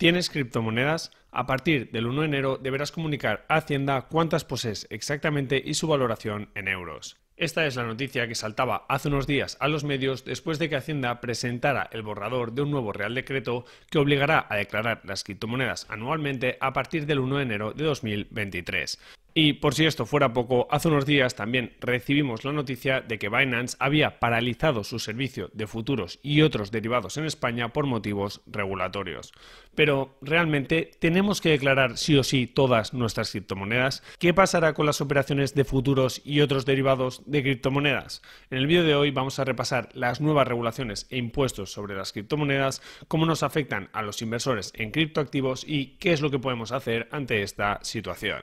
¿Tienes criptomonedas? A partir del 1 de enero deberás comunicar a Hacienda cuántas posees exactamente y su valoración en euros. Esta es la noticia que saltaba hace unos días a los medios después de que Hacienda presentara el borrador de un nuevo Real Decreto que obligará a declarar las criptomonedas anualmente a partir del 1 de enero de 2023. Y por si esto fuera poco, hace unos días también recibimos la noticia de que Binance había paralizado su servicio de futuros y otros derivados en España por motivos regulatorios. Pero, ¿realmente tenemos que declarar sí o sí todas nuestras criptomonedas? ¿Qué pasará con las operaciones de futuros y otros derivados de criptomonedas? En el vídeo de hoy vamos a repasar las nuevas regulaciones e impuestos sobre las criptomonedas, cómo nos afectan a los inversores en criptoactivos y qué es lo que podemos hacer ante esta situación.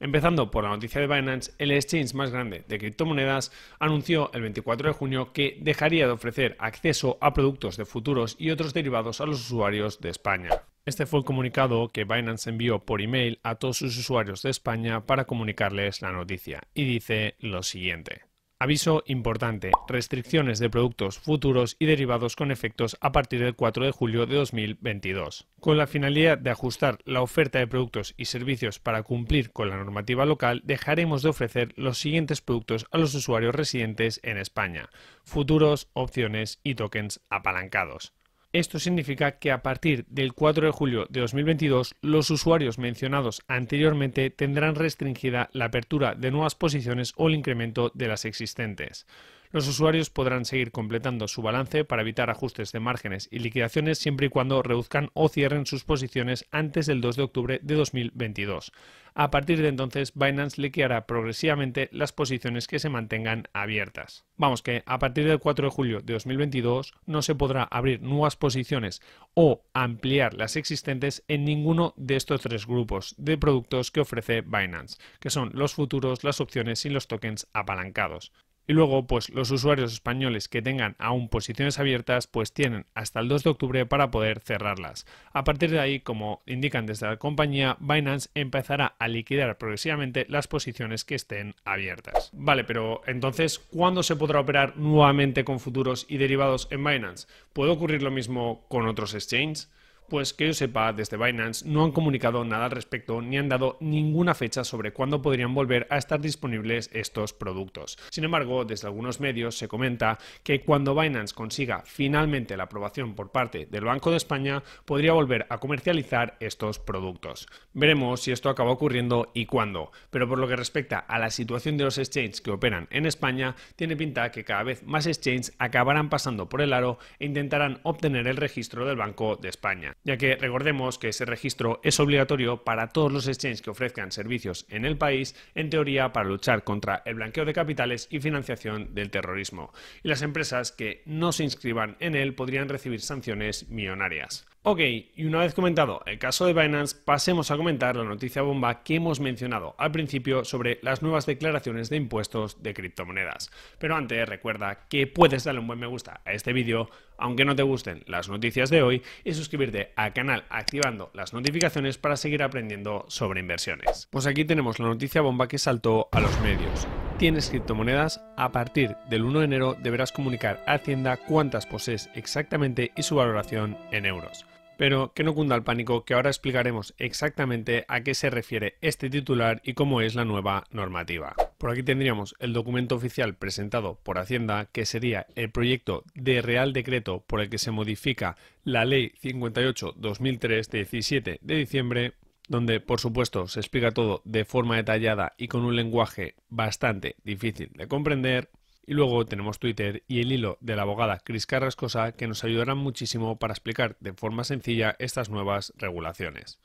Empezando por la noticia de Binance, el exchange más grande de criptomonedas anunció el 24 de junio que dejaría de ofrecer acceso a productos de futuros y otros derivados a los usuarios de España. Este fue el comunicado que Binance envió por email a todos sus usuarios de España para comunicarles la noticia y dice lo siguiente. Aviso importante. Restricciones de productos futuros y derivados con efectos a partir del 4 de julio de 2022. Con la finalidad de ajustar la oferta de productos y servicios para cumplir con la normativa local, dejaremos de ofrecer los siguientes productos a los usuarios residentes en España. Futuros, opciones y tokens apalancados. Esto significa que a partir del 4 de julio de 2022 los usuarios mencionados anteriormente tendrán restringida la apertura de nuevas posiciones o el incremento de las existentes. Los usuarios podrán seguir completando su balance para evitar ajustes de márgenes y liquidaciones siempre y cuando reduzcan o cierren sus posiciones antes del 2 de octubre de 2022. A partir de entonces, Binance liquidará progresivamente las posiciones que se mantengan abiertas. Vamos que a partir del 4 de julio de 2022 no se podrá abrir nuevas posiciones o ampliar las existentes en ninguno de estos tres grupos de productos que ofrece Binance, que son los futuros, las opciones y los tokens apalancados. Y luego, pues los usuarios españoles que tengan aún posiciones abiertas, pues tienen hasta el 2 de octubre para poder cerrarlas. A partir de ahí, como indican desde la compañía, Binance empezará a liquidar progresivamente las posiciones que estén abiertas. Vale, pero entonces, ¿cuándo se podrá operar nuevamente con futuros y derivados en Binance? ¿Puede ocurrir lo mismo con otros exchanges? Pues que yo sepa, desde Binance no han comunicado nada al respecto ni han dado ninguna fecha sobre cuándo podrían volver a estar disponibles estos productos. Sin embargo, desde algunos medios se comenta que cuando Binance consiga finalmente la aprobación por parte del Banco de España, podría volver a comercializar estos productos. Veremos si esto acaba ocurriendo y cuándo, pero por lo que respecta a la situación de los exchanges que operan en España, tiene pinta que cada vez más exchanges acabarán pasando por el aro e intentarán obtener el registro del Banco de España ya que recordemos que ese registro es obligatorio para todos los exchanges que ofrezcan servicios en el país, en teoría para luchar contra el blanqueo de capitales y financiación del terrorismo. Y las empresas que no se inscriban en él podrían recibir sanciones millonarias. Ok, y una vez comentado el caso de Binance, pasemos a comentar la noticia bomba que hemos mencionado al principio sobre las nuevas declaraciones de impuestos de criptomonedas. Pero antes recuerda que puedes darle un buen me gusta a este vídeo, aunque no te gusten las noticias de hoy, y suscribirte al canal activando las notificaciones para seguir aprendiendo sobre inversiones. Pues aquí tenemos la noticia bomba que saltó a los medios. Tienes criptomonedas, a partir del 1 de enero deberás comunicar a Hacienda cuántas posees exactamente y su valoración en euros. Pero que no cunda el pánico, que ahora explicaremos exactamente a qué se refiere este titular y cómo es la nueva normativa. Por aquí tendríamos el documento oficial presentado por Hacienda, que sería el proyecto de Real Decreto por el que se modifica la Ley 58-2003 de 17 de diciembre donde por supuesto se explica todo de forma detallada y con un lenguaje bastante difícil de comprender. Y luego tenemos Twitter y el hilo de la abogada Cris Carrascosa que nos ayudarán muchísimo para explicar de forma sencilla estas nuevas regulaciones.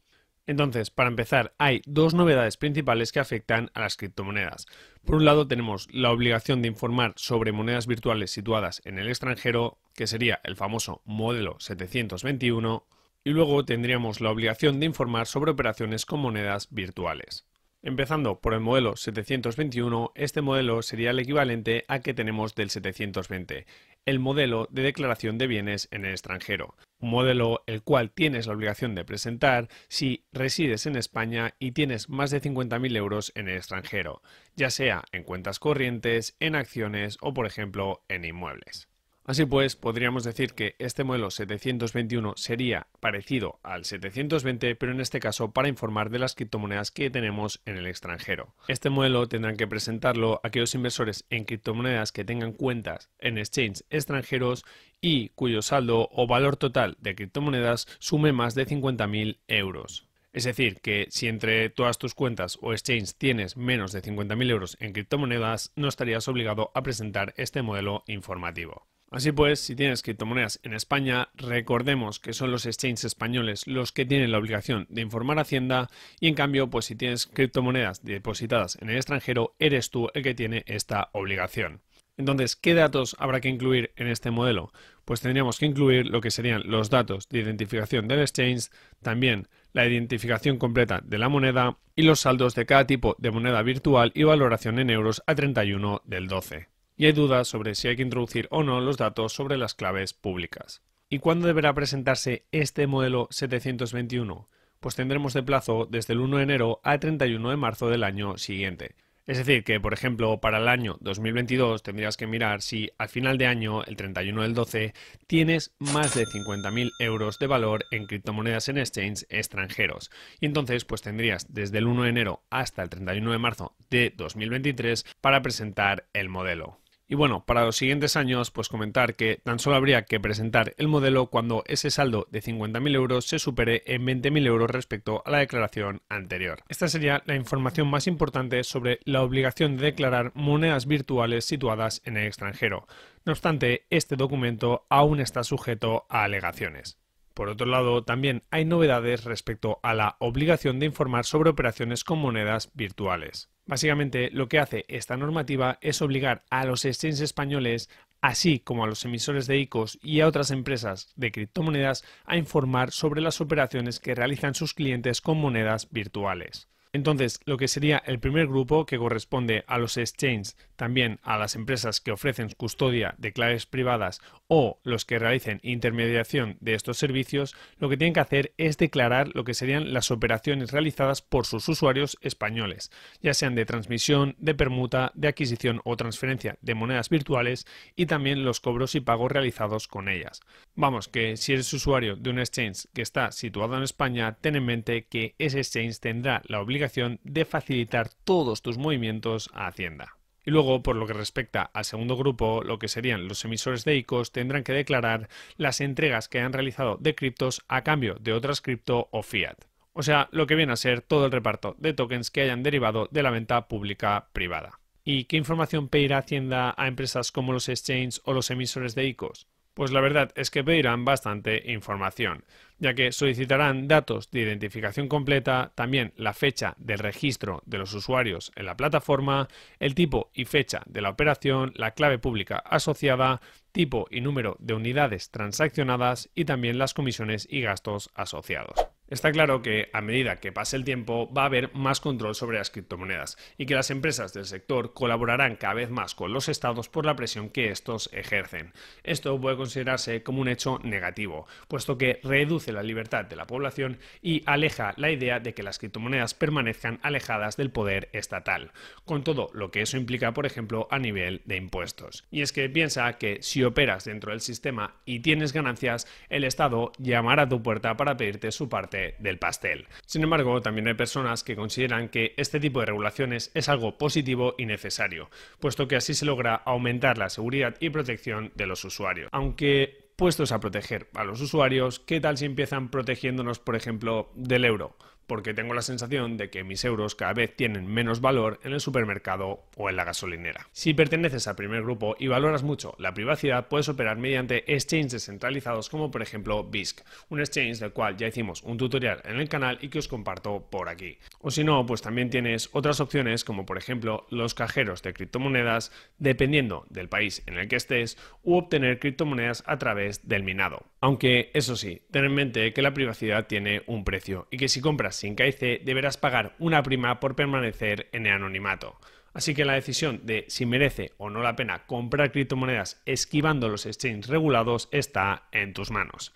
Entonces, para empezar, hay dos novedades principales que afectan a las criptomonedas. Por un lado, tenemos la obligación de informar sobre monedas virtuales situadas en el extranjero, que sería el famoso modelo 721, y luego tendríamos la obligación de informar sobre operaciones con monedas virtuales. Empezando por el modelo 721, este modelo sería el equivalente a que tenemos del 720, el modelo de declaración de bienes en el extranjero, un modelo el cual tienes la obligación de presentar si resides en España y tienes más de 50.000 euros en el extranjero, ya sea en cuentas corrientes, en acciones o por ejemplo en inmuebles. Así pues, podríamos decir que este modelo 721 sería parecido al 720, pero en este caso para informar de las criptomonedas que tenemos en el extranjero. Este modelo tendrán que presentarlo aquellos inversores en criptomonedas que tengan cuentas en exchanges extranjeros y cuyo saldo o valor total de criptomonedas sume más de 50.000 euros. Es decir, que si entre todas tus cuentas o exchanges tienes menos de 50.000 euros en criptomonedas, no estarías obligado a presentar este modelo informativo. Así pues, si tienes criptomonedas en España, recordemos que son los exchanges españoles los que tienen la obligación de informar a Hacienda y en cambio, pues si tienes criptomonedas depositadas en el extranjero, eres tú el que tiene esta obligación. Entonces, ¿qué datos habrá que incluir en este modelo? Pues tendríamos que incluir lo que serían los datos de identificación del exchange, también la identificación completa de la moneda y los saldos de cada tipo de moneda virtual y valoración en euros a 31 del 12 y hay dudas sobre si hay que introducir o no los datos sobre las claves públicas. ¿Y cuándo deberá presentarse este modelo 721? Pues tendremos de plazo desde el 1 de enero al 31 de marzo del año siguiente. Es decir, que por ejemplo para el año 2022 tendrías que mirar si al final de año, el 31 del 12, tienes más de 50.000 euros de valor en criptomonedas en exchange extranjeros. Y entonces pues tendrías desde el 1 de enero hasta el 31 de marzo de 2023 para presentar el modelo. Y bueno, para los siguientes años, pues comentar que tan solo habría que presentar el modelo cuando ese saldo de 50.000 euros se supere en 20.000 euros respecto a la declaración anterior. Esta sería la información más importante sobre la obligación de declarar monedas virtuales situadas en el extranjero. No obstante, este documento aún está sujeto a alegaciones. Por otro lado, también hay novedades respecto a la obligación de informar sobre operaciones con monedas virtuales. Básicamente, lo que hace esta normativa es obligar a los exchanges españoles, así como a los emisores de ICOs y a otras empresas de criptomonedas, a informar sobre las operaciones que realizan sus clientes con monedas virtuales. Entonces, lo que sería el primer grupo, que corresponde a los exchanges, también a las empresas que ofrecen custodia de claves privadas o los que realicen intermediación de estos servicios, lo que tienen que hacer es declarar lo que serían las operaciones realizadas por sus usuarios españoles, ya sean de transmisión, de permuta, de adquisición o transferencia de monedas virtuales y también los cobros y pagos realizados con ellas. Vamos, que si eres usuario de un exchange que está situado en España, ten en mente que ese exchange tendrá la obligación de facilitar todos tus movimientos a Hacienda. Y luego, por lo que respecta al segundo grupo, lo que serían los emisores de ICOs tendrán que declarar las entregas que han realizado de criptos a cambio de otras cripto o fiat. O sea, lo que viene a ser todo el reparto de tokens que hayan derivado de la venta pública privada. ¿Y qué información pedirá Hacienda a empresas como los exchanges o los emisores de ICOs? Pues la verdad es que pedirán bastante información, ya que solicitarán datos de identificación completa, también la fecha del registro de los usuarios en la plataforma, el tipo y fecha de la operación, la clave pública asociada, tipo y número de unidades transaccionadas y también las comisiones y gastos asociados. Está claro que a medida que pase el tiempo va a haber más control sobre las criptomonedas y que las empresas del sector colaborarán cada vez más con los estados por la presión que estos ejercen. Esto puede considerarse como un hecho negativo, puesto que reduce la libertad de la población y aleja la idea de que las criptomonedas permanezcan alejadas del poder estatal, con todo lo que eso implica, por ejemplo, a nivel de impuestos. Y es que piensa que si operas dentro del sistema y tienes ganancias, el Estado llamará a tu puerta para pedirte su parte del pastel. Sin embargo, también hay personas que consideran que este tipo de regulaciones es algo positivo y necesario, puesto que así se logra aumentar la seguridad y protección de los usuarios. Aunque puestos a proteger a los usuarios, ¿qué tal si empiezan protegiéndonos, por ejemplo, del euro? Porque tengo la sensación de que mis euros cada vez tienen menos valor en el supermercado o en la gasolinera. Si perteneces al primer grupo y valoras mucho la privacidad, puedes operar mediante exchanges descentralizados como por ejemplo BISC, un exchange del cual ya hicimos un tutorial en el canal y que os comparto por aquí. O si no, pues también tienes otras opciones como por ejemplo los cajeros de criptomonedas dependiendo del país en el que estés u obtener criptomonedas a través del minado. Aunque eso sí, ten en mente que la privacidad tiene un precio y que si compras sin KIC deberás pagar una prima por permanecer en el anonimato. Así que la decisión de si merece o no la pena comprar criptomonedas esquivando los exchanges regulados está en tus manos.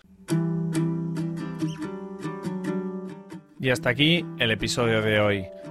Y hasta aquí el episodio de hoy.